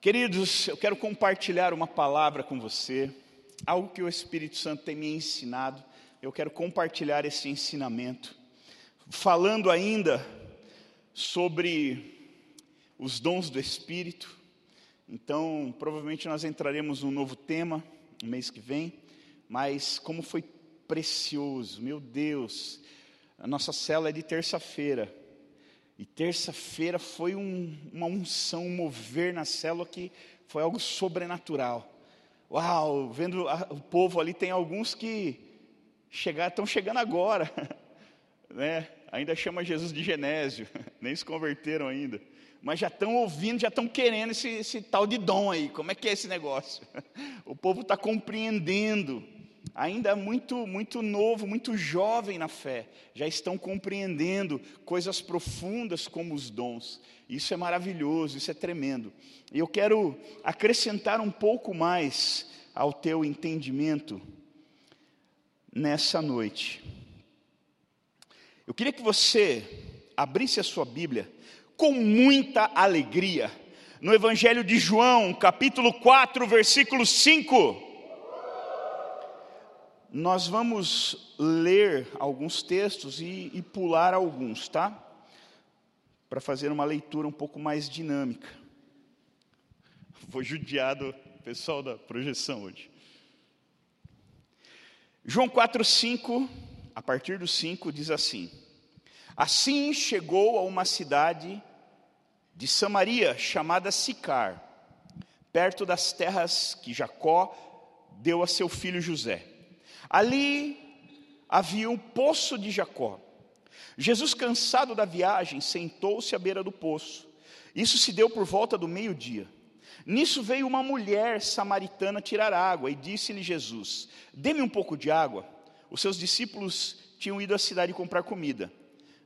Queridos, eu quero compartilhar uma palavra com você, algo que o Espírito Santo tem me ensinado. Eu quero compartilhar esse ensinamento, falando ainda sobre os dons do Espírito. Então, provavelmente nós entraremos num novo tema no mês que vem, mas como foi precioso, meu Deus, a nossa cela é de terça-feira. E terça-feira foi um, uma unção, um mover na célula que foi algo sobrenatural. Uau, vendo a, o povo ali, tem alguns que estão chegando agora, né? ainda chama Jesus de Genésio, nem se converteram ainda, mas já estão ouvindo, já estão querendo esse, esse tal de dom aí, como é que é esse negócio? O povo está compreendendo, ainda muito, muito novo, muito jovem na fé, já estão compreendendo coisas profundas como os dons. Isso é maravilhoso, isso é tremendo. E eu quero acrescentar um pouco mais ao teu entendimento nessa noite. Eu queria que você abrisse a sua Bíblia com muita alegria no Evangelho de João, capítulo 4, versículo 5 nós vamos ler alguns textos e, e pular alguns, tá? Para fazer uma leitura um pouco mais dinâmica. Vou judiar do pessoal da projeção hoje. João 4, 5, a partir do 5, diz assim: Assim chegou a uma cidade de Samaria chamada Sicar, perto das terras que Jacó deu a seu filho José. Ali havia um poço de Jacó. Jesus, cansado da viagem, sentou-se à beira do poço. Isso se deu por volta do meio-dia. Nisso veio uma mulher samaritana tirar água e disse-lhe Jesus: Dê-me um pouco de água. Os seus discípulos tinham ido à cidade comprar comida.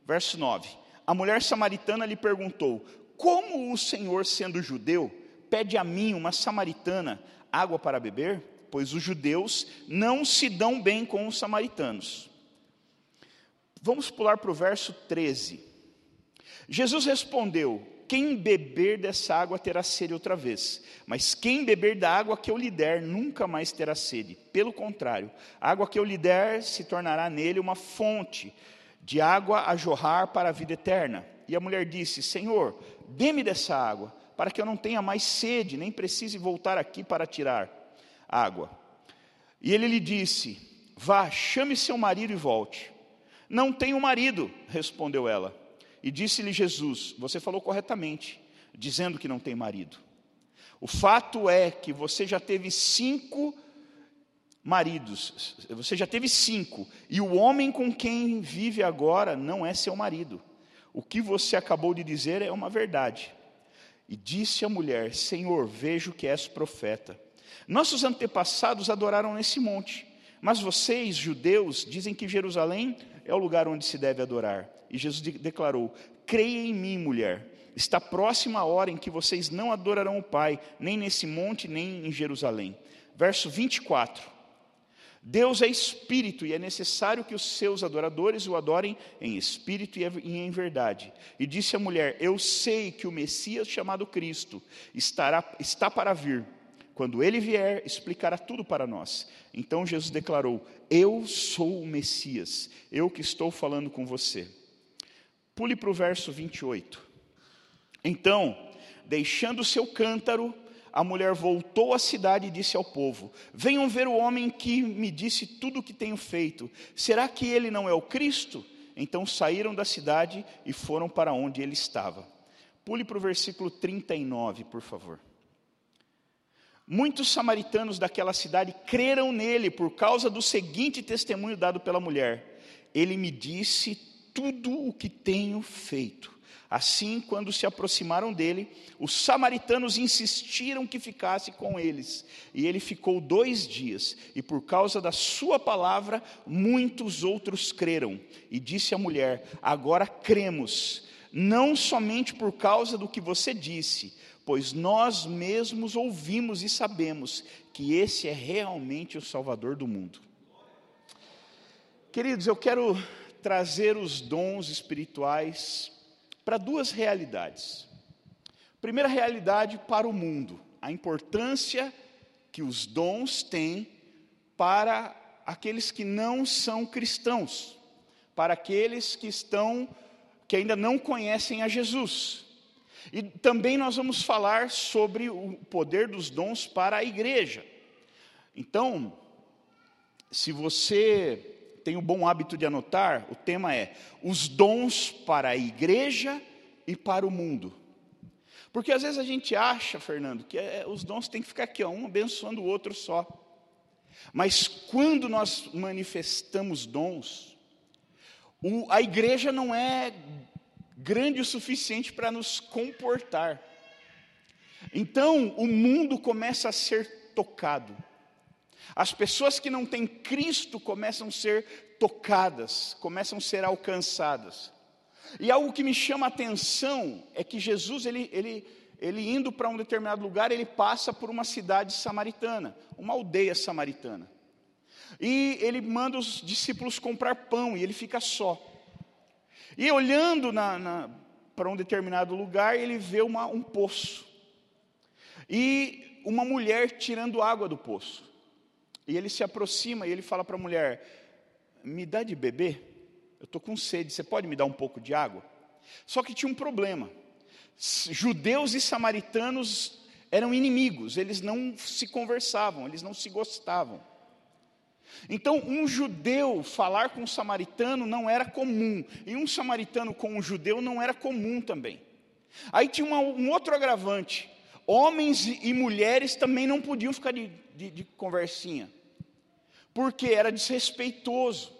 Verso 9: A mulher samaritana lhe perguntou: Como o Senhor, sendo judeu, pede a mim, uma samaritana, água para beber? Pois os judeus não se dão bem com os samaritanos. Vamos pular para o verso 13. Jesus respondeu: Quem beber dessa água terá sede outra vez, mas quem beber da água que eu lhe der nunca mais terá sede. Pelo contrário, a água que eu lhe der se tornará nele uma fonte de água a jorrar para a vida eterna. E a mulher disse: Senhor, dê-me dessa água, para que eu não tenha mais sede, nem precise voltar aqui para tirar água. E ele lhe disse: Vá, chame seu marido e volte. Não tenho marido, respondeu ela. E disse-lhe Jesus: Você falou corretamente, dizendo que não tem marido. O fato é que você já teve cinco maridos, você já teve cinco, e o homem com quem vive agora não é seu marido. O que você acabou de dizer é uma verdade. E disse a mulher: Senhor, vejo que és profeta. Nossos antepassados adoraram nesse monte, mas vocês, judeus, dizem que Jerusalém é o lugar onde se deve adorar. E Jesus declarou: Creia em mim, mulher. Está próxima a hora em que vocês não adorarão o Pai, nem nesse monte, nem em Jerusalém. Verso 24. Deus é espírito e é necessário que os seus adoradores o adorem em espírito e em verdade. E disse a mulher: Eu sei que o Messias chamado Cristo estará, está para vir. Quando ele vier, explicará tudo para nós. Então Jesus declarou: Eu sou o Messias, eu que estou falando com você. Pule para o verso 28. Então, deixando seu cântaro, a mulher voltou à cidade e disse ao povo: Venham ver o homem que me disse tudo o que tenho feito. Será que ele não é o Cristo? Então saíram da cidade e foram para onde ele estava. Pule para o versículo 39, por favor. Muitos samaritanos daquela cidade creram nele por causa do seguinte testemunho dado pela mulher: Ele me disse tudo o que tenho feito. Assim, quando se aproximaram dele, os samaritanos insistiram que ficasse com eles. E ele ficou dois dias, e por causa da sua palavra, muitos outros creram. E disse à mulher: Agora cremos, não somente por causa do que você disse, pois nós mesmos ouvimos e sabemos que esse é realmente o Salvador do mundo. Queridos, eu quero trazer os dons espirituais para duas realidades. Primeira realidade para o mundo, a importância que os dons têm para aqueles que não são cristãos, para aqueles que estão que ainda não conhecem a Jesus. E também nós vamos falar sobre o poder dos dons para a igreja. Então, se você tem o bom hábito de anotar, o tema é os dons para a igreja e para o mundo. Porque às vezes a gente acha, Fernando, que é, os dons têm que ficar aqui, ó, um abençoando o outro só. Mas quando nós manifestamos dons, o, a igreja não é grande o suficiente para nos comportar. Então, o mundo começa a ser tocado. As pessoas que não têm Cristo começam a ser tocadas, começam a ser alcançadas. E algo que me chama a atenção é que Jesus, ele, ele, ele indo para um determinado lugar, ele passa por uma cidade samaritana, uma aldeia samaritana. E ele manda os discípulos comprar pão e ele fica só. E olhando para um determinado lugar, ele vê uma, um poço. E uma mulher tirando água do poço. E ele se aproxima e ele fala para a mulher: Me dá de beber? Eu estou com sede, você pode me dar um pouco de água? Só que tinha um problema. Judeus e samaritanos eram inimigos, eles não se conversavam, eles não se gostavam. Então, um judeu falar com um samaritano não era comum, e um samaritano com um judeu não era comum também. Aí tinha uma, um outro agravante: homens e mulheres também não podiam ficar de, de, de conversinha, porque era desrespeitoso.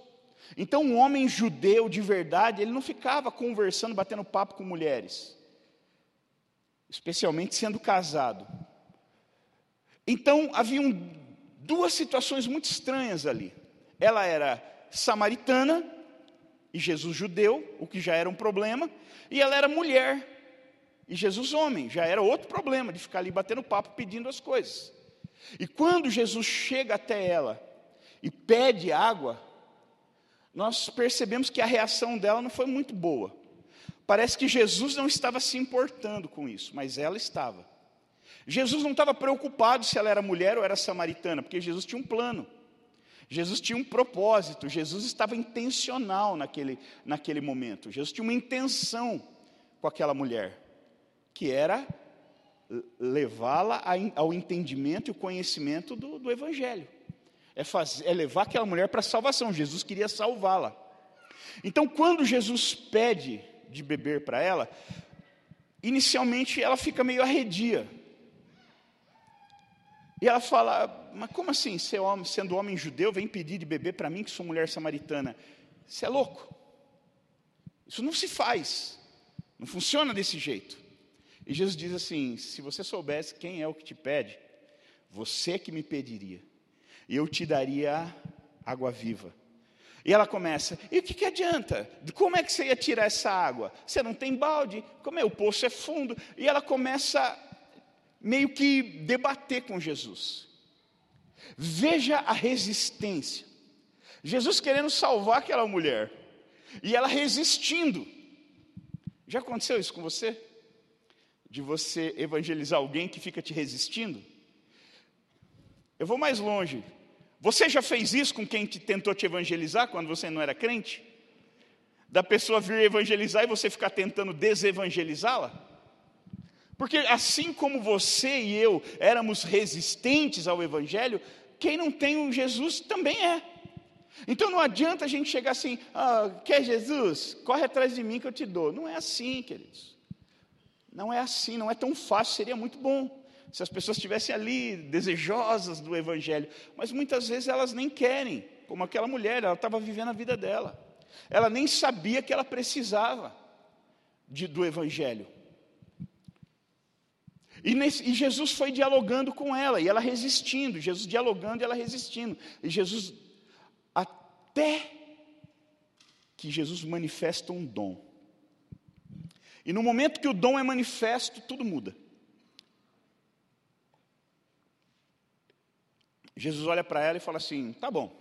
Então, um homem judeu de verdade, ele não ficava conversando, batendo papo com mulheres, especialmente sendo casado. Então, haviam duas situações muito estranhas ali. Ela era samaritana, e Jesus judeu, o que já era um problema, e ela era mulher, e Jesus homem, já era outro problema de ficar ali batendo papo pedindo as coisas. E quando Jesus chega até ela e pede água, nós percebemos que a reação dela não foi muito boa. Parece que Jesus não estava se importando com isso, mas ela estava. Jesus não estava preocupado se ela era mulher ou era samaritana, porque Jesus tinha um plano. Jesus tinha um propósito, Jesus estava intencional naquele, naquele momento. Jesus tinha uma intenção com aquela mulher, que era levá-la ao entendimento e o conhecimento do, do Evangelho é, fazer, é levar aquela mulher para a salvação. Jesus queria salvá-la. Então, quando Jesus pede de beber para ela, inicialmente ela fica meio arredia. E ela fala: Mas como assim, sendo homem judeu, vem pedir de beber para mim, que sou mulher samaritana? Você é louco. Isso não se faz. Não funciona desse jeito. E Jesus diz assim: Se você soubesse quem é o que te pede, você que me pediria e eu te daria água viva. E ela começa, e o que, que adianta? Como é que você ia tirar essa água? Você não tem balde? Como é? O poço é fundo. E ela começa meio que debater com Jesus. Veja a resistência. Jesus querendo salvar aquela mulher. E ela resistindo. Já aconteceu isso com você? De você evangelizar alguém que fica te resistindo? Eu vou mais longe. Você já fez isso com quem te tentou te evangelizar quando você não era crente? Da pessoa vir evangelizar e você ficar tentando desevangelizá-la? Porque assim como você e eu éramos resistentes ao evangelho, quem não tem um Jesus também é. Então não adianta a gente chegar assim, ah, quer Jesus? Corre atrás de mim que eu te dou. Não é assim, queridos. Não é assim, não é tão fácil, seria muito bom se as pessoas estivessem ali desejosas do Evangelho, mas muitas vezes elas nem querem, como aquela mulher, ela estava vivendo a vida dela, ela nem sabia que ela precisava de, do Evangelho. E, nesse, e, Jesus foi dialogando com ela, e ela resistindo, Jesus dialogando e ela resistindo, e Jesus, até que Jesus manifesta um dom. E no momento que o dom é manifesto, tudo muda. Jesus olha para ela e fala assim: tá bom.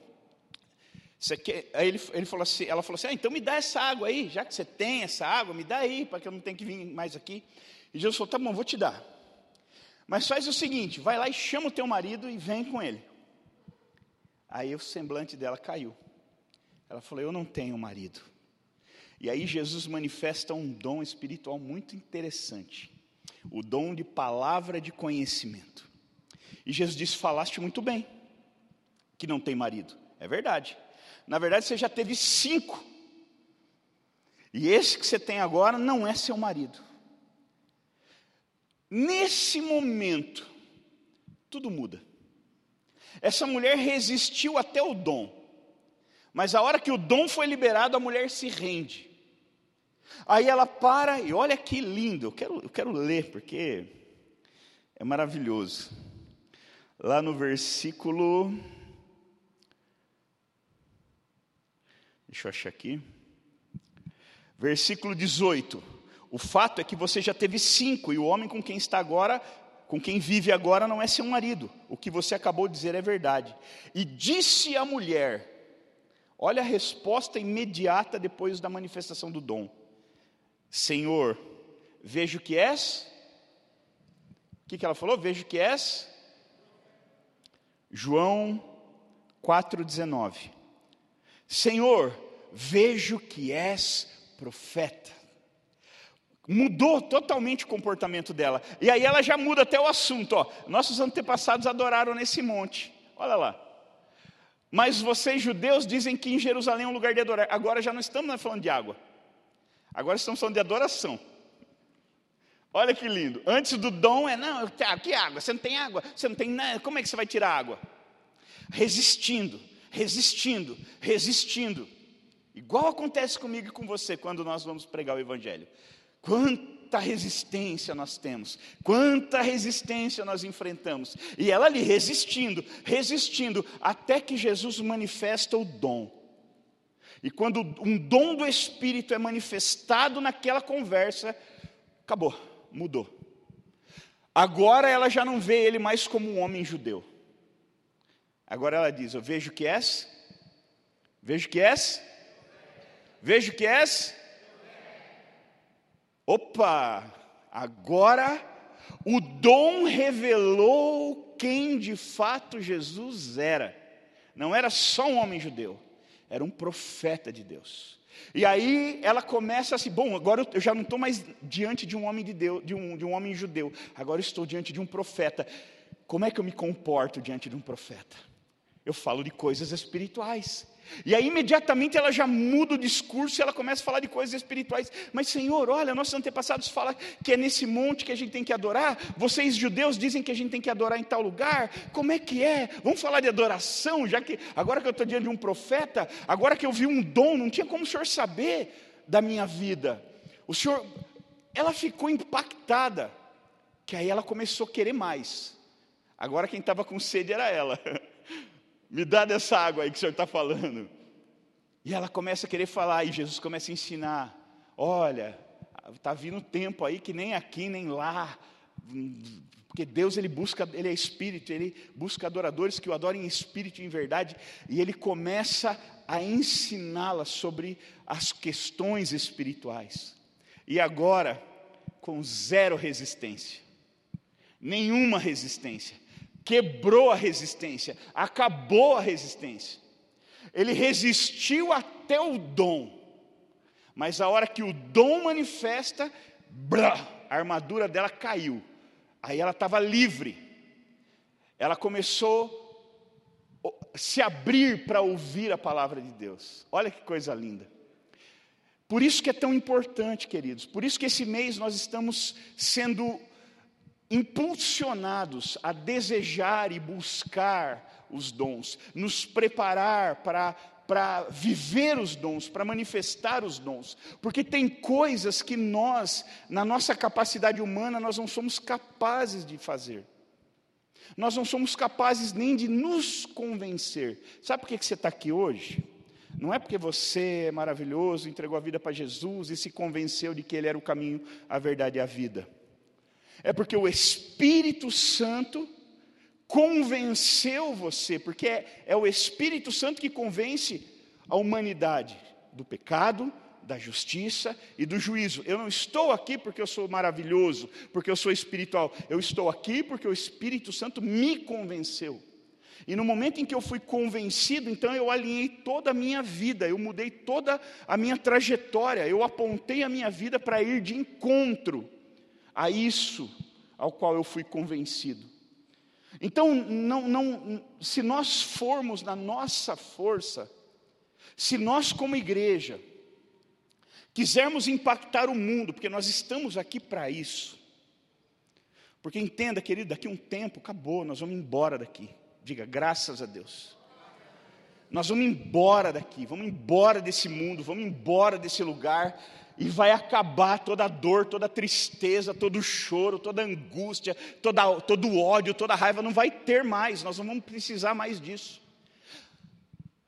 Você quer? Aí ele, ele falou assim, ela falou assim: ah, então me dá essa água aí, já que você tem essa água, me dá aí, para que eu não tenha que vir mais aqui. E Jesus falou: tá bom, vou te dar. Mas faz o seguinte: vai lá e chama o teu marido e vem com ele. Aí o semblante dela caiu. Ela falou: Eu não tenho marido. E aí Jesus manifesta um dom espiritual muito interessante, o dom de palavra de conhecimento. E Jesus disse: Falaste muito bem, que não tem marido. É verdade. Na verdade, você já teve cinco. E esse que você tem agora não é seu marido. Nesse momento, tudo muda. Essa mulher resistiu até o dom. Mas a hora que o dom foi liberado, a mulher se rende. Aí ela para e olha que lindo, eu quero, eu quero ler, porque é maravilhoso. Lá no versículo. Deixa eu achar aqui. Versículo 18. O fato é que você já teve cinco, e o homem com quem está agora, com quem vive agora, não é seu marido. O que você acabou de dizer é verdade. E disse a mulher: Olha a resposta imediata depois da manifestação do dom. Senhor, vejo que és. O que, ela falou? Vejo que és. João 4,19. Senhor, vejo que és profeta. Mudou totalmente o comportamento dela. E aí ela já muda até o assunto. Ó. Nossos antepassados adoraram nesse monte. Olha lá. Mas vocês judeus dizem que em Jerusalém é um lugar de adorar. Agora já não estamos falando de água. Agora estamos falando de adoração. Olha que lindo. Antes do dom é, não, que água? Você não tem água? Você não tem nada. Como é que você vai tirar água? Resistindo, resistindo, resistindo. Igual acontece comigo e com você quando nós vamos pregar o Evangelho. Quanta resistência nós temos, quanta resistência nós enfrentamos. E ela ali resistindo, resistindo, até que Jesus manifesta o dom. E quando um dom do Espírito é manifestado naquela conversa, acabou, mudou. Agora ela já não vê ele mais como um homem judeu. Agora ela diz: Eu vejo que és, vejo que és, vejo que és Opa! Agora o dom revelou quem de fato Jesus era. Não era só um homem judeu, era um profeta de Deus. E aí ela começa assim: bom, agora eu já não estou mais diante de um homem de Deus, de um, de um homem judeu, agora estou diante de um profeta. Como é que eu me comporto diante de um profeta? Eu falo de coisas espirituais. E aí imediatamente ela já muda o discurso e ela começa a falar de coisas espirituais. Mas Senhor, olha, nossos antepassados falam que é nesse monte que a gente tem que adorar. Vocês judeus dizem que a gente tem que adorar em tal lugar. Como é que é? Vamos falar de adoração, já que agora que eu estou diante de um profeta, agora que eu vi um dom, não tinha como o Senhor saber da minha vida. O Senhor, ela ficou impactada, que aí ela começou a querer mais. Agora quem estava com sede era ela. Me dá dessa água aí que o senhor está falando. E ela começa a querer falar, e Jesus começa a ensinar: olha, está vindo tempo aí que nem aqui, nem lá. Porque Deus ele busca, ele é espírito, ele busca adoradores que o adorem em espírito e em verdade, e ele começa a ensiná-la sobre as questões espirituais. E agora, com zero resistência, nenhuma resistência quebrou a resistência, acabou a resistência. Ele resistiu até o dom, mas a hora que o dom manifesta, blá, a armadura dela caiu. Aí ela estava livre. Ela começou a se abrir para ouvir a palavra de Deus. Olha que coisa linda. Por isso que é tão importante, queridos. Por isso que esse mês nós estamos sendo impulsionados a desejar e buscar os dons, nos preparar para para viver os dons, para manifestar os dons, porque tem coisas que nós, na nossa capacidade humana, nós não somos capazes de fazer. Nós não somos capazes nem de nos convencer. Sabe por que você está aqui hoje? Não é porque você é maravilhoso, entregou a vida para Jesus e se convenceu de que Ele era o caminho, a verdade e a vida. É porque o Espírito Santo convenceu você, porque é, é o Espírito Santo que convence a humanidade do pecado, da justiça e do juízo. Eu não estou aqui porque eu sou maravilhoso, porque eu sou espiritual. Eu estou aqui porque o Espírito Santo me convenceu. E no momento em que eu fui convencido, então eu alinhei toda a minha vida, eu mudei toda a minha trajetória, eu apontei a minha vida para ir de encontro a isso ao qual eu fui convencido. Então, não, não, se nós formos na nossa força, se nós como igreja quisermos impactar o mundo, porque nós estamos aqui para isso. Porque entenda, querido, daqui a um tempo acabou, nós vamos embora daqui. Diga, graças a Deus. Nós vamos embora daqui, vamos embora desse mundo, vamos embora desse lugar e vai acabar toda a dor, toda tristeza, todo o choro, toda angústia, toda, todo o ódio, toda raiva, não vai ter mais, nós não vamos precisar mais disso.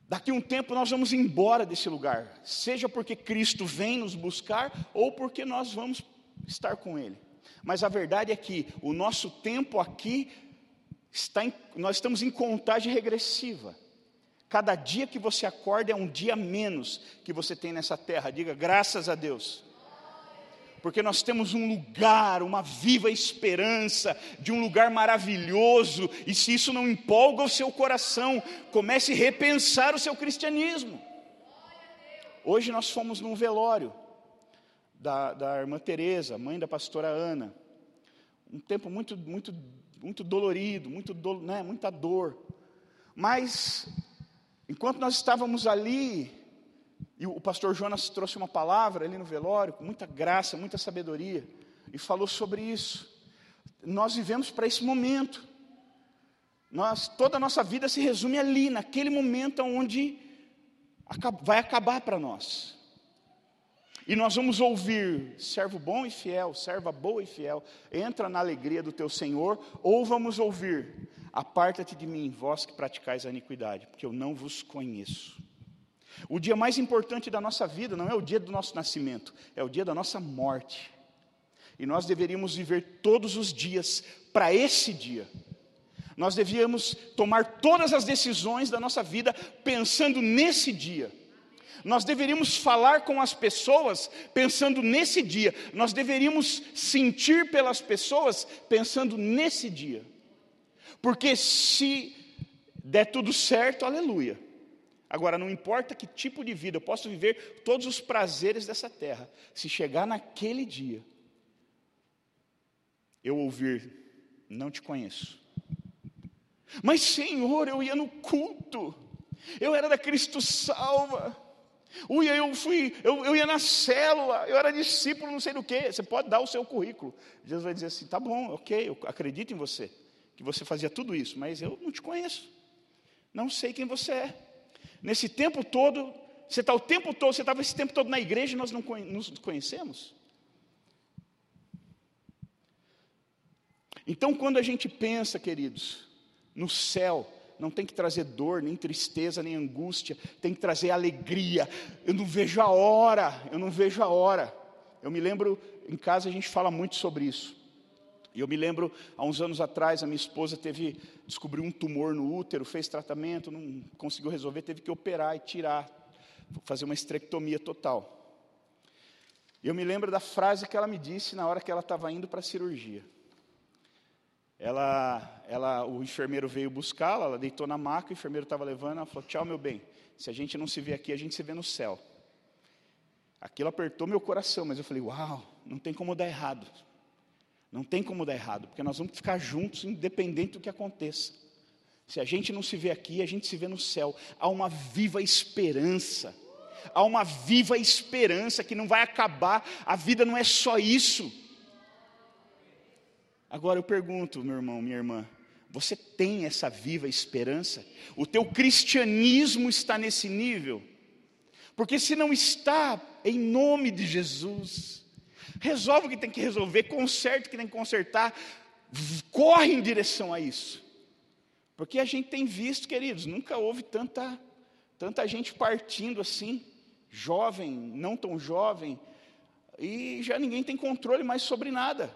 Daqui um tempo nós vamos embora desse lugar, seja porque Cristo vem nos buscar ou porque nós vamos estar com Ele. Mas a verdade é que o nosso tempo aqui está em, nós estamos em contagem regressiva. Cada dia que você acorda é um dia menos que você tem nessa terra. Diga graças a Deus. Porque nós temos um lugar, uma viva esperança de um lugar maravilhoso, e se isso não empolga o seu coração, comece a repensar o seu cristianismo. Hoje nós fomos num velório da, da irmã Teresa, mãe da pastora Ana. Um tempo muito, muito muito dolorido, muito do, né, muita dor. Mas, enquanto nós estávamos ali, e o pastor Jonas trouxe uma palavra ali no velório, com muita graça, muita sabedoria, e falou sobre isso. Nós vivemos para esse momento. Nós, toda a nossa vida se resume ali, naquele momento onde vai acabar para nós. E nós vamos ouvir, servo bom e fiel, serva boa e fiel, entra na alegria do teu Senhor, ou vamos ouvir, aparta-te de mim, vós que praticais a iniquidade, porque eu não vos conheço. O dia mais importante da nossa vida não é o dia do nosso nascimento, é o dia da nossa morte. E nós deveríamos viver todos os dias para esse dia. Nós devíamos tomar todas as decisões da nossa vida pensando nesse dia nós deveríamos falar com as pessoas pensando nesse dia, nós deveríamos sentir pelas pessoas pensando nesse dia, porque se der tudo certo, aleluia. Agora, não importa que tipo de vida, eu posso viver todos os prazeres dessa terra, se chegar naquele dia, eu ouvir, não te conheço. Mas, Senhor, eu ia no culto, eu era da Cristo Salva, Ui, eu fui, eu, eu ia na célula, eu era discípulo, não sei do que. Você pode dar o seu currículo. Jesus vai dizer assim: tá bom, ok, eu acredito em você, que você fazia tudo isso, mas eu não te conheço. Não sei quem você é. Nesse tempo todo, você está o tempo todo, você estava esse tempo todo na igreja e nós não nos conhecemos. Então, quando a gente pensa, queridos, no céu, não tem que trazer dor, nem tristeza, nem angústia, tem que trazer alegria. Eu não vejo a hora, eu não vejo a hora. Eu me lembro, em casa a gente fala muito sobre isso. E eu me lembro, há uns anos atrás, a minha esposa teve, descobriu um tumor no útero, fez tratamento, não conseguiu resolver, teve que operar e tirar, fazer uma estrectomia total. Eu me lembro da frase que ela me disse na hora que ela estava indo para a cirurgia. Ela, ela, o enfermeiro veio buscá-la, ela deitou na maca, o enfermeiro estava levando, ela falou: Tchau, meu bem. Se a gente não se vê aqui, a gente se vê no céu. Aquilo apertou meu coração, mas eu falei: Uau, não tem como dar errado. Não tem como dar errado, porque nós vamos ficar juntos, independente do que aconteça. Se a gente não se vê aqui, a gente se vê no céu. Há uma viva esperança. Há uma viva esperança que não vai acabar. A vida não é só isso. Agora eu pergunto, meu irmão, minha irmã, você tem essa viva esperança? O teu cristianismo está nesse nível? Porque se não está, em nome de Jesus, resolve o que tem que resolver, conserta o que tem que consertar, corre em direção a isso. Porque a gente tem visto, queridos, nunca houve tanta, tanta gente partindo assim, jovem, não tão jovem, e já ninguém tem controle mais sobre nada.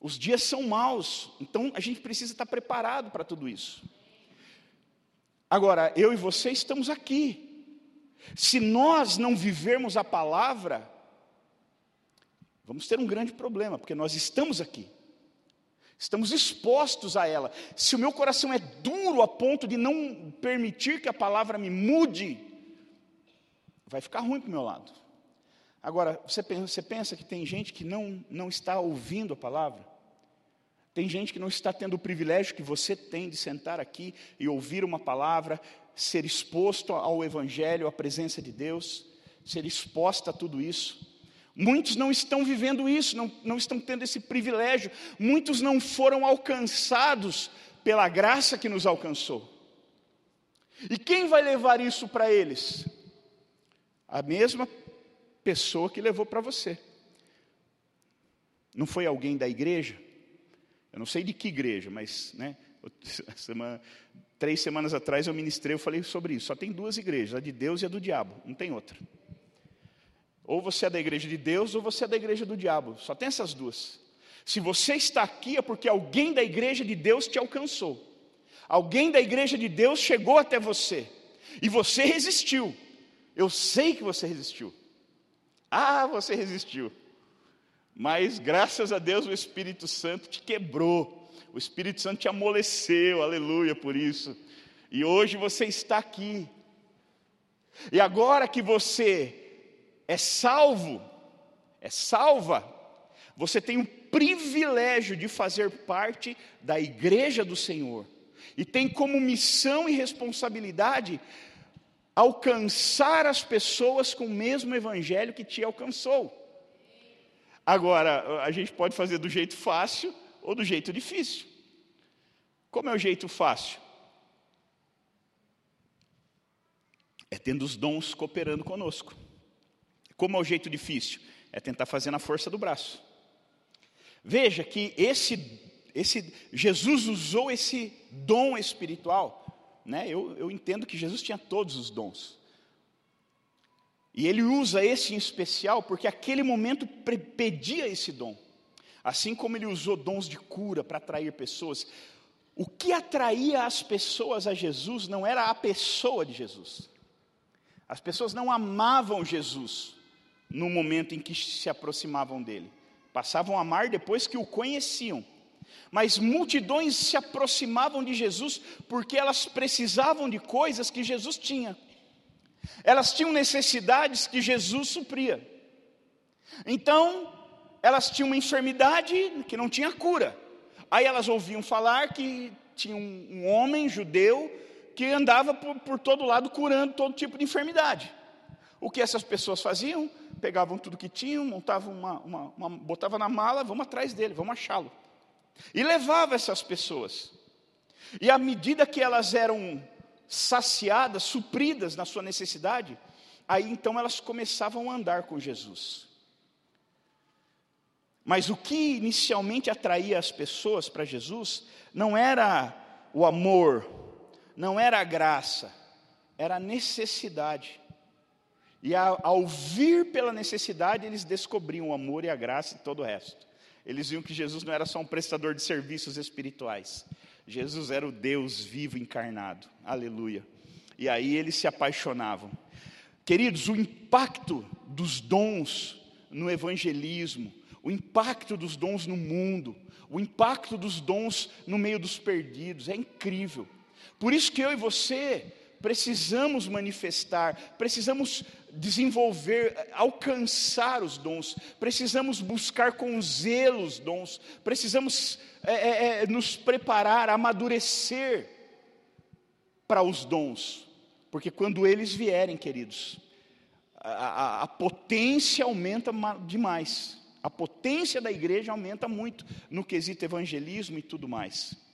Os dias são maus, então a gente precisa estar preparado para tudo isso. Agora, eu e você estamos aqui. Se nós não vivermos a palavra, vamos ter um grande problema, porque nós estamos aqui. Estamos expostos a ela. Se o meu coração é duro a ponto de não permitir que a palavra me mude, vai ficar ruim para o meu lado. Agora, você pensa, você pensa que tem gente que não, não está ouvindo a palavra? Tem gente que não está tendo o privilégio que você tem de sentar aqui e ouvir uma palavra, ser exposto ao Evangelho, à presença de Deus, ser exposta a tudo isso. Muitos não estão vivendo isso, não, não estão tendo esse privilégio. Muitos não foram alcançados pela graça que nos alcançou. E quem vai levar isso para eles? A mesma pessoa que levou para você. Não foi alguém da igreja? Eu não sei de que igreja, mas né, semana, três semanas atrás eu ministrei, eu falei sobre isso. Só tem duas igrejas, a de Deus e a do diabo, não tem outra. Ou você é da igreja de Deus ou você é da igreja do diabo. Só tem essas duas. Se você está aqui é porque alguém da igreja de Deus te alcançou. Alguém da igreja de Deus chegou até você. E você resistiu. Eu sei que você resistiu. Ah, você resistiu. Mas graças a Deus o Espírito Santo te quebrou. O Espírito Santo te amoleceu. Aleluia por isso. E hoje você está aqui. E agora que você é salvo, é salva, você tem o privilégio de fazer parte da igreja do Senhor. E tem como missão e responsabilidade alcançar as pessoas com o mesmo evangelho que te alcançou. Agora, a gente pode fazer do jeito fácil ou do jeito difícil. Como é o jeito fácil? É tendo os dons cooperando conosco. Como é o jeito difícil? É tentar fazer na força do braço. Veja que esse, esse Jesus usou esse dom espiritual. Né? Eu, eu entendo que Jesus tinha todos os dons. E ele usa esse em especial porque aquele momento pedia esse dom. Assim como ele usou dons de cura para atrair pessoas. O que atraía as pessoas a Jesus não era a pessoa de Jesus. As pessoas não amavam Jesus no momento em que se aproximavam dele. Passavam a amar depois que o conheciam. Mas multidões se aproximavam de Jesus porque elas precisavam de coisas que Jesus tinha. Elas tinham necessidades que Jesus supria. Então, elas tinham uma enfermidade que não tinha cura. Aí elas ouviam falar que tinha um, homem judeu que andava por, por todo lado curando todo tipo de enfermidade. O que essas pessoas faziam? Pegavam tudo que tinham, montavam uma, uma, uma botavam na mala, vamos atrás dele, vamos achá-lo. E levava essas pessoas. E à medida que elas eram saciadas, supridas na sua necessidade, aí então elas começavam a andar com Jesus. Mas o que inicialmente atraía as pessoas para Jesus não era o amor, não era a graça, era a necessidade. E ao vir pela necessidade, eles descobriam o amor e a graça e todo o resto. Eles viam que Jesus não era só um prestador de serviços espirituais. Jesus era o Deus vivo encarnado. Aleluia. E aí eles se apaixonavam. Queridos, o impacto dos dons no evangelismo, o impacto dos dons no mundo, o impacto dos dons no meio dos perdidos, é incrível. Por isso que eu e você precisamos manifestar, precisamos desenvolver, alcançar os dons, precisamos buscar com zelo os dons, precisamos é, é, é, nos preparar, amadurecer para os dons, porque quando eles vierem, queridos, a, a, a potência aumenta demais, a potência da igreja aumenta muito no quesito evangelismo e tudo mais.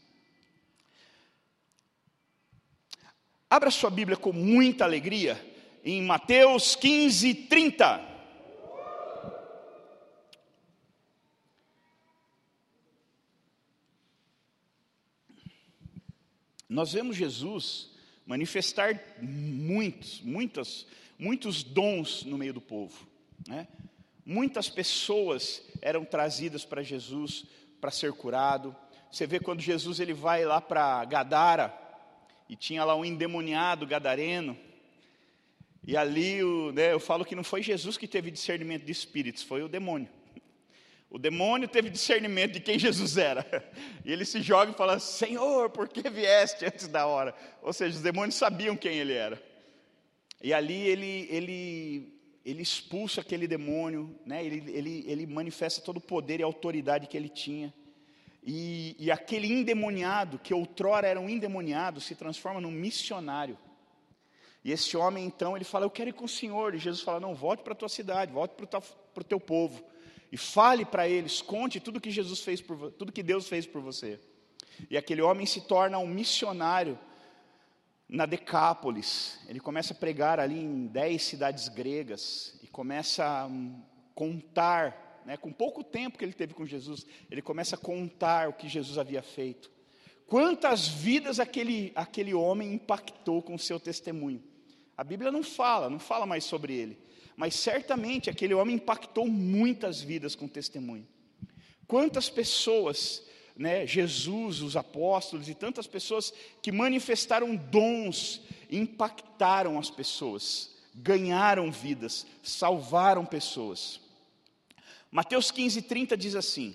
Abra sua Bíblia com muita alegria em Mateus 15, 30. Nós vemos Jesus manifestar muitos, muitas, muitos dons no meio do povo. Né? Muitas pessoas eram trazidas para Jesus para ser curado. Você vê quando Jesus ele vai lá para Gadara, e tinha lá um endemoniado gadareno. E ali o, né, eu falo que não foi Jesus que teve discernimento de espíritos, foi o demônio. O demônio teve discernimento de quem Jesus era. E ele se joga e fala: Senhor, por que vieste antes da hora? Ou seja, os demônios sabiam quem ele era. E ali ele, ele, ele expulsa aquele demônio, né? ele, ele, ele manifesta todo o poder e autoridade que ele tinha. E, e aquele endemoniado, que outrora era um endemoniado, se transforma num missionário. E esse homem, então, ele fala: Eu quero ir com o Senhor. E Jesus fala: Não, volte para a tua cidade, volte para o teu povo. E fale para eles, conte tudo que Jesus fez por tudo que Deus fez por você. E aquele homem se torna um missionário na Decápolis. Ele começa a pregar ali em dez cidades gregas e começa a contar, né, com pouco tempo que ele teve com Jesus, ele começa a contar o que Jesus havia feito. Quantas vidas aquele, aquele homem impactou com o seu testemunho? A Bíblia não fala, não fala mais sobre ele, mas certamente aquele homem impactou muitas vidas com testemunho. Quantas pessoas né, Jesus, os apóstolos e tantas pessoas que manifestaram dons, impactaram as pessoas, ganharam vidas, salvaram pessoas. Mateus 15, 30 diz assim: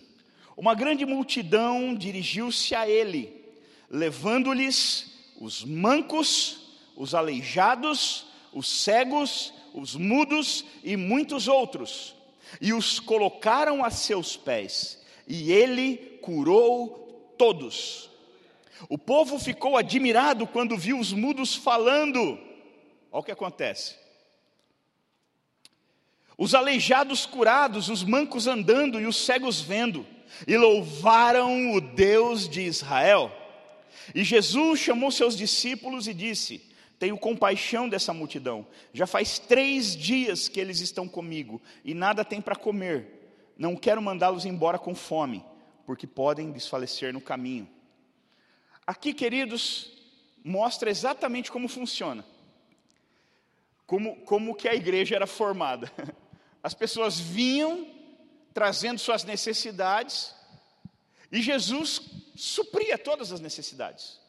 Uma grande multidão dirigiu-se a ele, levando-lhes os mancos, os aleijados, os cegos, os mudos e muitos outros, e os colocaram a seus pés, e ele curou todos. O povo ficou admirado quando viu os mudos falando. Olha o que acontece. Os aleijados curados, os mancos andando e os cegos vendo, e louvaram o Deus de Israel. E Jesus chamou seus discípulos e disse: Tenho compaixão dessa multidão. Já faz três dias que eles estão comigo e nada têm para comer. Não quero mandá-los embora com fome porque podem desfalecer no caminho. Aqui, queridos, mostra exatamente como funciona. Como, como que a igreja era formada. As pessoas vinham trazendo suas necessidades e Jesus supria todas as necessidades.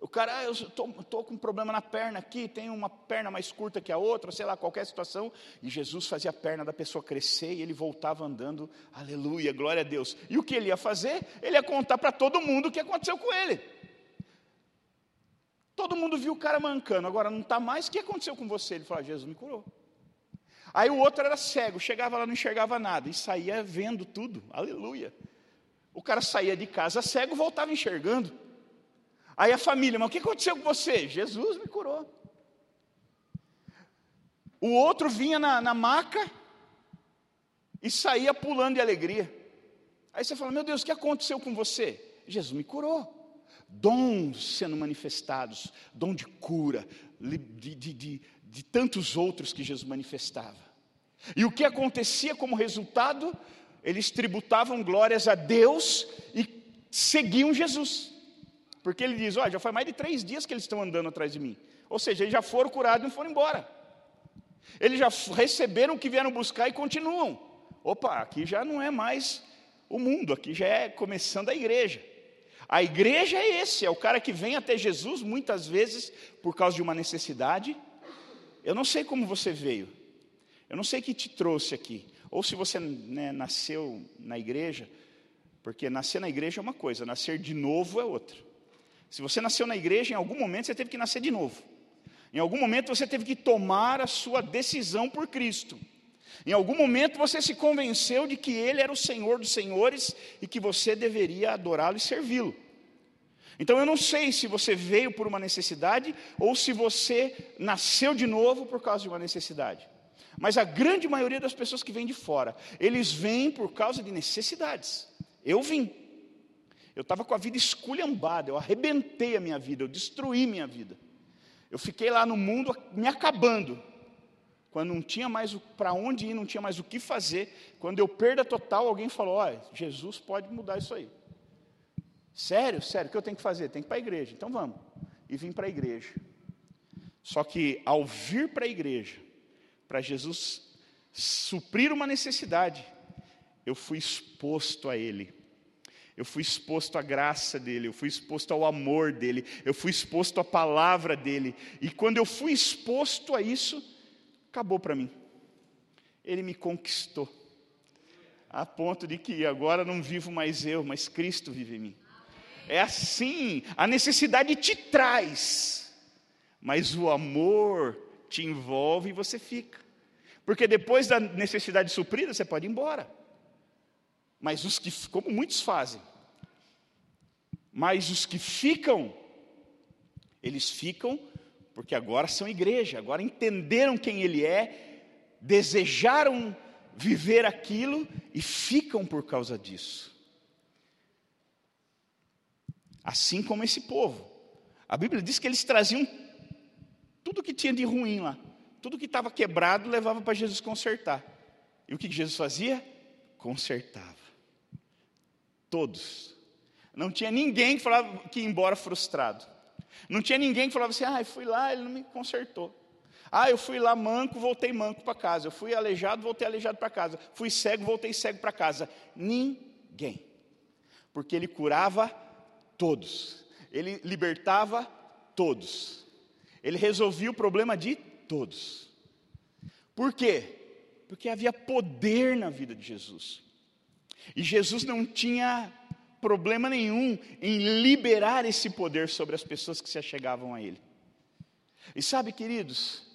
O cara, ah, eu estou com um problema na perna aqui, tenho uma perna mais curta que a outra, sei lá, qualquer situação. E Jesus fazia a perna da pessoa crescer e ele voltava andando, aleluia, glória a Deus. E o que ele ia fazer? Ele ia contar para todo mundo o que aconteceu com ele. Todo mundo viu o cara mancando, agora não está mais, o que aconteceu com você? Ele falou, ah, Jesus me curou. Aí o outro era cego, chegava lá, não enxergava nada, e saía vendo tudo, aleluia. O cara saía de casa cego, voltava enxergando. Aí a família, mas o que aconteceu com você? Jesus me curou. O outro vinha na, na maca e saía pulando de alegria. Aí você fala, meu Deus, o que aconteceu com você? Jesus me curou. Dons sendo manifestados, dom de cura, de, de, de, de tantos outros que Jesus manifestava. E o que acontecia como resultado? Eles tributavam glórias a Deus e seguiam Jesus. Porque ele diz: Olha, já faz mais de três dias que eles estão andando atrás de mim. Ou seja, eles já foram curados e foram embora. Eles já receberam o que vieram buscar e continuam. Opa, aqui já não é mais o mundo, aqui já é começando a igreja. A igreja é esse, é o cara que vem até Jesus muitas vezes por causa de uma necessidade. Eu não sei como você veio, eu não sei o que te trouxe aqui, ou se você né, nasceu na igreja, porque nascer na igreja é uma coisa, nascer de novo é outra. Se você nasceu na igreja, em algum momento você teve que nascer de novo. Em algum momento você teve que tomar a sua decisão por Cristo. Em algum momento você se convenceu de que Ele era o Senhor dos Senhores e que você deveria adorá-lo e servi-lo. Então eu não sei se você veio por uma necessidade ou se você nasceu de novo por causa de uma necessidade. Mas a grande maioria das pessoas que vêm de fora, eles vêm por causa de necessidades. Eu vim. Eu estava com a vida esculhambada, eu arrebentei a minha vida, eu destruí minha vida. Eu fiquei lá no mundo me acabando. Quando não tinha mais para onde ir, não tinha mais o que fazer. Quando eu perda total, alguém falou: Olha, Jesus pode mudar isso aí. Sério, sério, o que eu tenho que fazer? Tem que ir para a igreja. Então vamos. E vim para a igreja. Só que ao vir para a igreja, para Jesus suprir uma necessidade, eu fui exposto a Ele. Eu fui exposto à graça dele, eu fui exposto ao amor dele, eu fui exposto à palavra dele. E quando eu fui exposto a isso, acabou para mim. Ele me conquistou. A ponto de que agora não vivo mais eu, mas Cristo vive em mim. É assim, a necessidade te traz, mas o amor te envolve e você fica. Porque depois da necessidade suprida, você pode ir embora. Mas os que, como muitos fazem, mas os que ficam, eles ficam porque agora são igreja, agora entenderam quem Ele é, desejaram viver aquilo e ficam por causa disso. Assim como esse povo. A Bíblia diz que eles traziam tudo que tinha de ruim lá, tudo que estava quebrado, levava para Jesus consertar. E o que Jesus fazia? Consertava. Todos. Não tinha ninguém que falava que ia embora frustrado. Não tinha ninguém que falava assim: ah, eu fui lá, ele não me consertou. Ah, eu fui lá manco, voltei manco para casa. Eu fui aleijado, voltei aleijado para casa. Fui cego, voltei cego para casa. Ninguém. Porque ele curava todos. Ele libertava todos. Ele resolvia o problema de todos. Por quê? Porque havia poder na vida de Jesus. E Jesus não tinha problema nenhum em liberar esse poder sobre as pessoas que se achegavam a Ele. E sabe, queridos,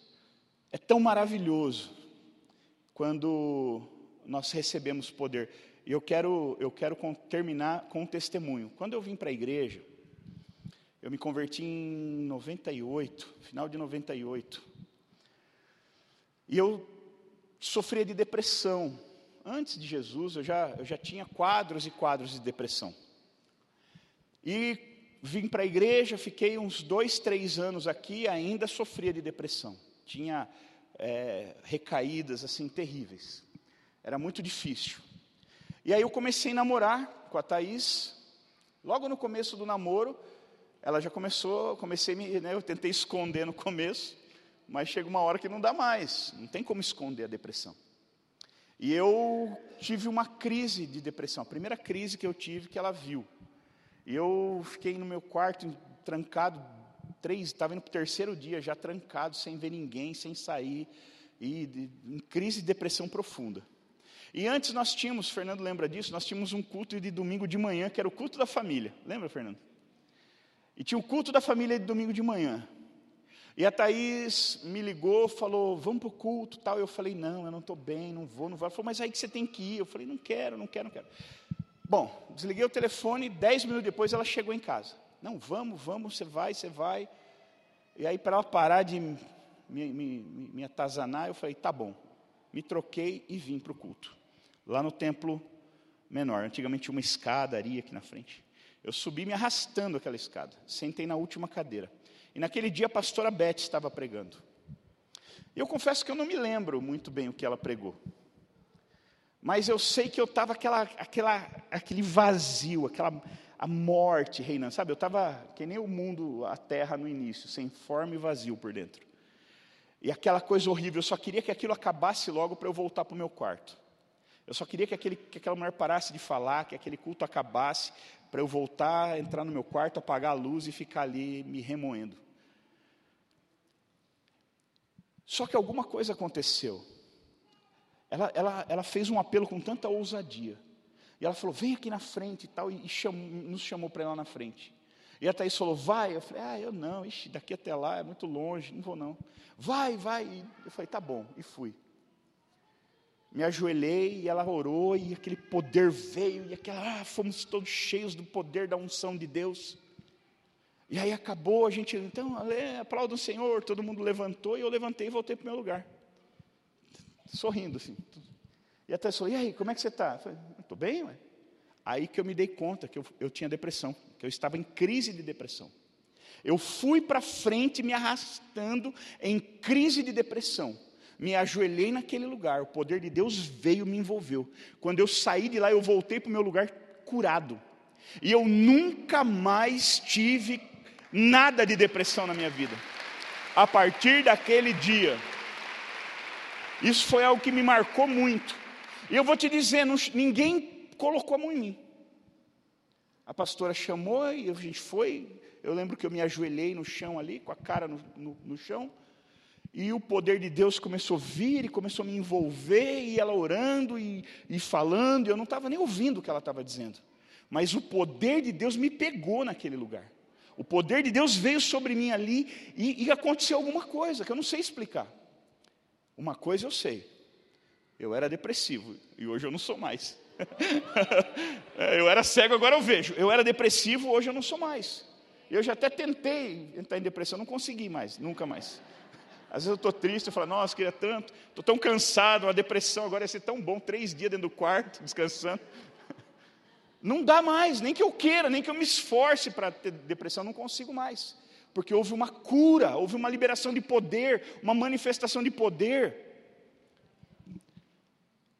é tão maravilhoso quando nós recebemos poder. E eu quero, eu quero terminar com um testemunho. Quando eu vim para a igreja, eu me converti em 98, final de 98. E eu sofria de depressão antes de Jesus, eu já, eu já tinha quadros e quadros de depressão. E vim para a igreja, fiquei uns dois, três anos aqui, ainda sofria de depressão. Tinha é, recaídas assim terríveis. Era muito difícil. E aí eu comecei a namorar com a Thaís. Logo no começo do namoro, ela já começou, comecei, né, eu tentei esconder no começo, mas chega uma hora que não dá mais, não tem como esconder a depressão. E eu tive uma crise de depressão, a primeira crise que eu tive que ela viu. E eu fiquei no meu quarto, trancado, três, estava indo para o terceiro dia, já trancado, sem ver ninguém, sem sair, e de, em crise de depressão profunda. E antes nós tínhamos, Fernando lembra disso, nós tínhamos um culto de domingo de manhã, que era o culto da família. Lembra, Fernando? E tinha o culto da família de domingo de manhã. E a Thaís me ligou, falou, vamos para o culto tal. Eu falei, não, eu não estou bem, não vou, não vou. Ela falou, mas aí que você tem que ir. Eu falei, não quero, não quero, não quero. Bom, desliguei o telefone, dez minutos depois ela chegou em casa. Não, vamos, vamos, você vai, você vai. E aí, para ela parar de me, me, me, atazanar, eu falei, tá bom. Me troquei e vim para o culto. Lá no templo menor. Antigamente tinha uma escadaria aqui na frente. Eu subi me arrastando aquela escada. Sentei na última cadeira. E naquele dia a pastora Beth estava pregando. Eu confesso que eu não me lembro muito bem o que ela pregou. Mas eu sei que eu estava aquela, aquela, aquele vazio, aquela a morte reinando. Sabe, eu estava que nem o mundo, a terra no início, sem forma e vazio por dentro. E aquela coisa horrível, eu só queria que aquilo acabasse logo para eu voltar para o meu quarto. Eu só queria que, aquele, que aquela mulher parasse de falar, que aquele culto acabasse, para eu voltar, entrar no meu quarto, apagar a luz e ficar ali me remoendo. Só que alguma coisa aconteceu. Ela, ela, ela fez um apelo com tanta ousadia. E ela falou, vem aqui na frente e tal, e chamou, nos chamou para ir lá na frente. E a Thaís falou, vai. Eu falei, ah, eu não, ixi, daqui até lá é muito longe, não vou não. Vai, vai. E eu falei, tá bom, e fui. Me ajoelhei e ela orou, e aquele poder veio, e aquela, ah, fomos todos cheios do poder da unção de Deus. E aí acabou, a gente, então, aplauda o Senhor, todo mundo levantou, e eu levantei e voltei para o meu lugar. Sorrindo assim. E até falou, e aí, como é que você está? Estou bem, ué. Aí que eu me dei conta que eu, eu tinha depressão, que eu estava em crise de depressão. Eu fui para frente me arrastando em crise de depressão. Me ajoelhei naquele lugar, o poder de Deus veio me envolveu. Quando eu saí de lá, eu voltei para o meu lugar curado. E eu nunca mais tive nada de depressão na minha vida. A partir daquele dia. Isso foi algo que me marcou muito. E eu vou te dizer, não, ninguém colocou a mão em mim. A pastora chamou e a gente foi. Eu lembro que eu me ajoelhei no chão ali, com a cara no, no, no chão. e o poder de Deus começou a vir e começou a me envolver, e ela orando e, e falando, e eu não estava nem ouvindo o que ela estava dizendo. Mas o poder de Deus me pegou naquele lugar. O poder de Deus veio sobre mim ali e, e aconteceu alguma coisa que eu não sei explicar. Uma coisa eu sei, eu era depressivo e hoje eu não sou mais. É, eu era cego, agora eu vejo. Eu era depressivo, hoje eu não sou mais. Eu já até tentei entrar em depressão, não consegui mais, nunca mais. Às vezes eu estou triste, eu falo, nossa, queria tanto, estou tão cansado, uma depressão agora ia ser tão bom, três dias dentro do quarto, descansando. Não dá mais, nem que eu queira, nem que eu me esforce para ter depressão, não consigo mais. Porque houve uma cura, houve uma liberação de poder, uma manifestação de poder.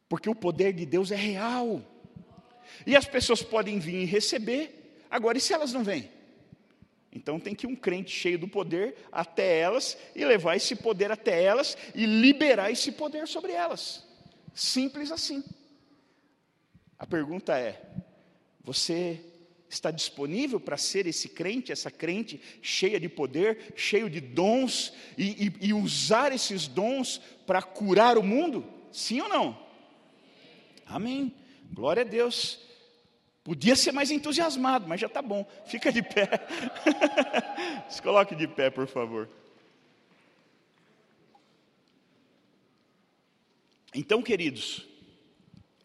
Porque o poder de Deus é real. E as pessoas podem vir e receber, agora e se elas não vêm? Então tem que um crente cheio do poder até elas e levar esse poder até elas e liberar esse poder sobre elas. Simples assim. A pergunta é: você está disponível para ser esse crente, essa crente cheia de poder, cheio de dons e, e, e usar esses dons para curar o mundo? Sim ou não? Amém. Glória a Deus. Podia ser mais entusiasmado, mas já está bom. Fica de pé. Se coloque de pé, por favor. Então, queridos,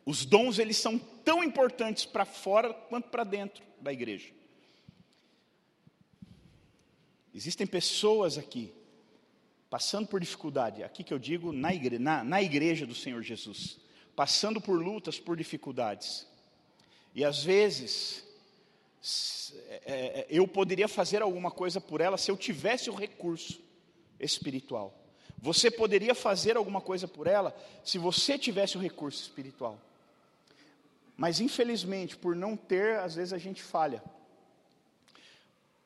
os dons eles são tão importantes para fora quanto para dentro da igreja. Existem pessoas aqui passando por dificuldade, aqui que eu digo na igreja, na, na igreja do Senhor Jesus, passando por lutas, por dificuldades. E às vezes, é, é, eu poderia fazer alguma coisa por ela se eu tivesse o recurso espiritual. Você poderia fazer alguma coisa por ela se você tivesse o recurso espiritual. Mas infelizmente, por não ter, às vezes a gente falha.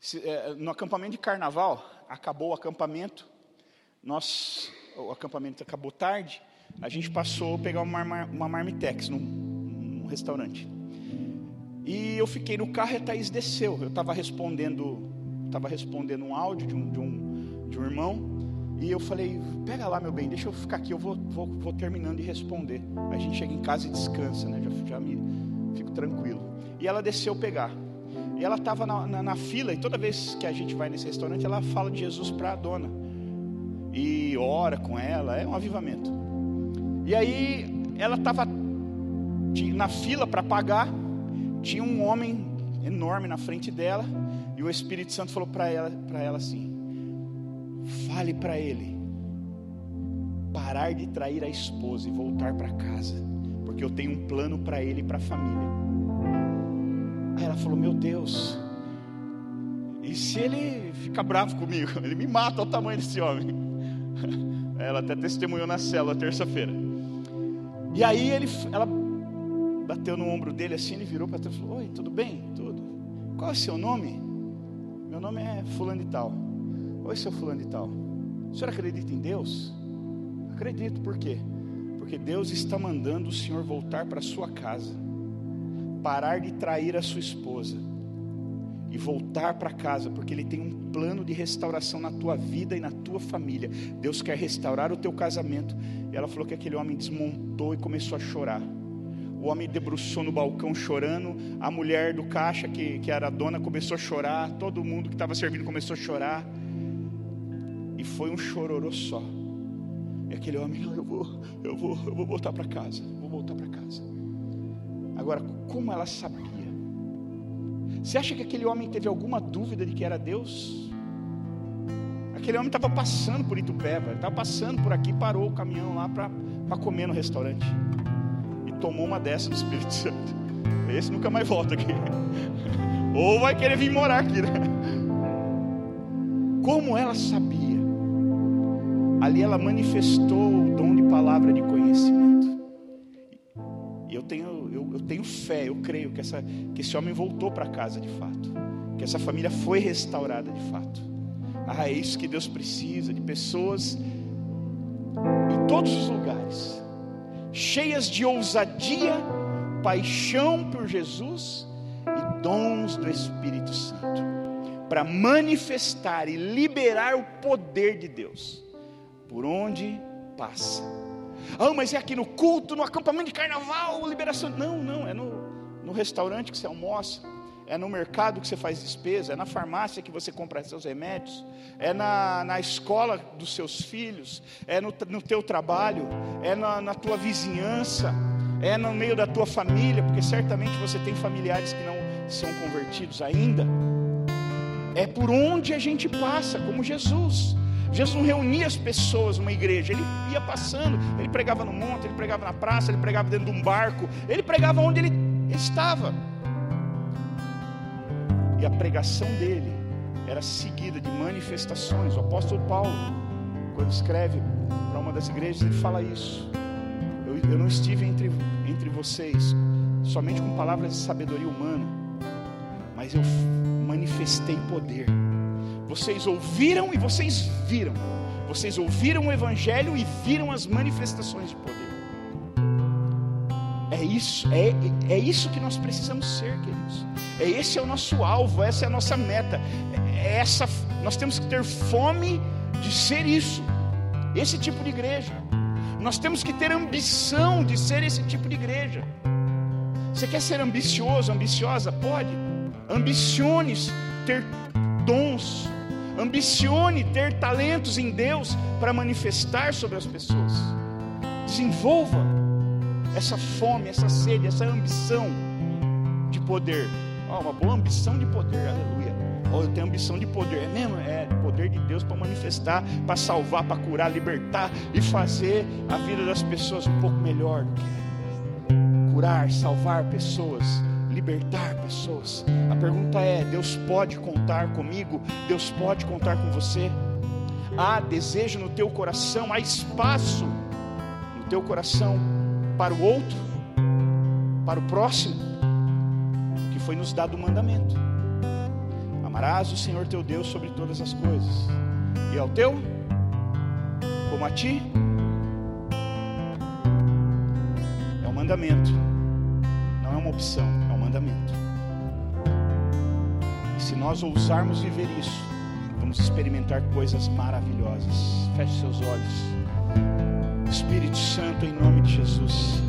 Se, é, no acampamento de carnaval, acabou o acampamento, nós, o acampamento acabou tarde, a gente passou a pegar uma, uma marmitex num, num restaurante. E eu fiquei no carro e a Thaís desceu. Eu estava respondendo, estava respondendo um áudio de um, de, um, de um irmão. E eu falei, pega lá, meu bem, deixa eu ficar aqui, eu vou, vou, vou terminando de responder. Aí a gente chega em casa e descansa, né? Já, já me fico tranquilo. E ela desceu pegar. E ela estava na, na, na, fila, e toda vez que a gente vai nesse restaurante, ela fala de Jesus para a dona. E ora com ela, é um avivamento. E aí ela estava na fila para pagar tinha um homem enorme na frente dela e o Espírito Santo falou para ela, ela assim: fale para ele parar de trair a esposa e voltar para casa, porque eu tenho um plano para ele e para a família. Aí ela falou: Meu Deus, e se ele ficar bravo comigo? Ele me mata, olha o tamanho desse homem. Ela até testemunhou na célula terça-feira. E aí ele, ela bateu no ombro dele assim, ele virou para trás e falou: Oi, tudo bem? Tudo. Qual é o seu nome? Meu nome é Fulano de Tal. Oi, seu Fulano de Tal. O senhor acredita em Deus? Acredito, por quê? Porque Deus está mandando o senhor voltar para sua casa, parar de trair a sua esposa e voltar para casa, porque Ele tem um plano de restauração na tua vida e na tua família. Deus quer restaurar o teu casamento. E ela falou que aquele homem desmontou e começou a chorar. O homem debruçou no balcão chorando. A mulher do caixa, que, que era a dona, começou a chorar. Todo mundo que estava servindo começou a chorar. E foi um chororô só. E aquele homem, eu vou, eu vou, eu vou voltar para casa. Vou voltar para casa. Agora, como ela sabia? Você acha que aquele homem teve alguma dúvida de que era Deus? Aquele homem estava passando por Itupeva, estava passando por aqui, parou o caminhão lá para comer no restaurante tomou uma dessa do Espírito Santo. Esse nunca mais volta aqui. Ou vai querer vir morar aqui, né? Como ela sabia? Ali ela manifestou o dom de palavra de conhecimento. E eu tenho, eu, eu tenho fé, eu creio que, essa, que esse homem voltou para casa de fato. Que essa família foi restaurada de fato. Ah, é isso que Deus precisa, de pessoas em todos os lugares cheias de ousadia, paixão por Jesus e dons do Espírito Santo, para manifestar e liberar o poder de Deus por onde passa. Ah, mas é aqui no culto, no acampamento de carnaval, liberação. Não, não, é no, no restaurante que você almoça, é no mercado que você faz despesa, é na farmácia que você compra seus remédios, é na, na escola dos seus filhos, é no, no teu trabalho, é na, na tua vizinhança, é no meio da tua família, porque certamente você tem familiares que não são convertidos ainda. É por onde a gente passa, como Jesus. Jesus não reunia as pessoas numa igreja, ele ia passando, ele pregava no monte, ele pregava na praça, ele pregava dentro de um barco, ele pregava onde ele estava. E a pregação dele era seguida de manifestações. O apóstolo Paulo, quando escreve para uma das igrejas, ele fala isso. Eu, eu não estive entre, entre vocês somente com palavras de sabedoria humana, mas eu manifestei poder. Vocês ouviram e vocês viram. Vocês ouviram o Evangelho e viram as manifestações de poder. É isso, é, é isso que nós precisamos ser, queridos. É esse é o nosso alvo, essa é a nossa meta. É essa, nós temos que ter fome de ser isso, esse tipo de igreja. Nós temos que ter ambição de ser esse tipo de igreja. Você quer ser ambicioso, ambiciosa? Pode. Ambicione ter dons. Ambicione ter talentos em Deus para manifestar sobre as pessoas. Desenvolva essa fome, essa sede, essa ambição de poder. Oh, uma boa ambição de poder, aleluia. Oh, eu tenho ambição de poder, é mesmo? É poder de Deus para manifestar, para salvar, para curar, libertar e fazer a vida das pessoas um pouco melhor do que é. Curar, salvar pessoas, libertar pessoas. A pergunta é: Deus pode contar comigo? Deus pode contar com você? Há desejo no teu coração, há espaço no teu coração para o outro, para o próximo, que foi nos dado o mandamento. Amarás o Senhor teu Deus sobre todas as coisas, e ao teu, como a ti, é um mandamento, não é uma opção, mandamento. E se nós ousarmos viver isso, vamos experimentar coisas maravilhosas. Feche seus olhos. Espírito Santo, em nome de Jesus.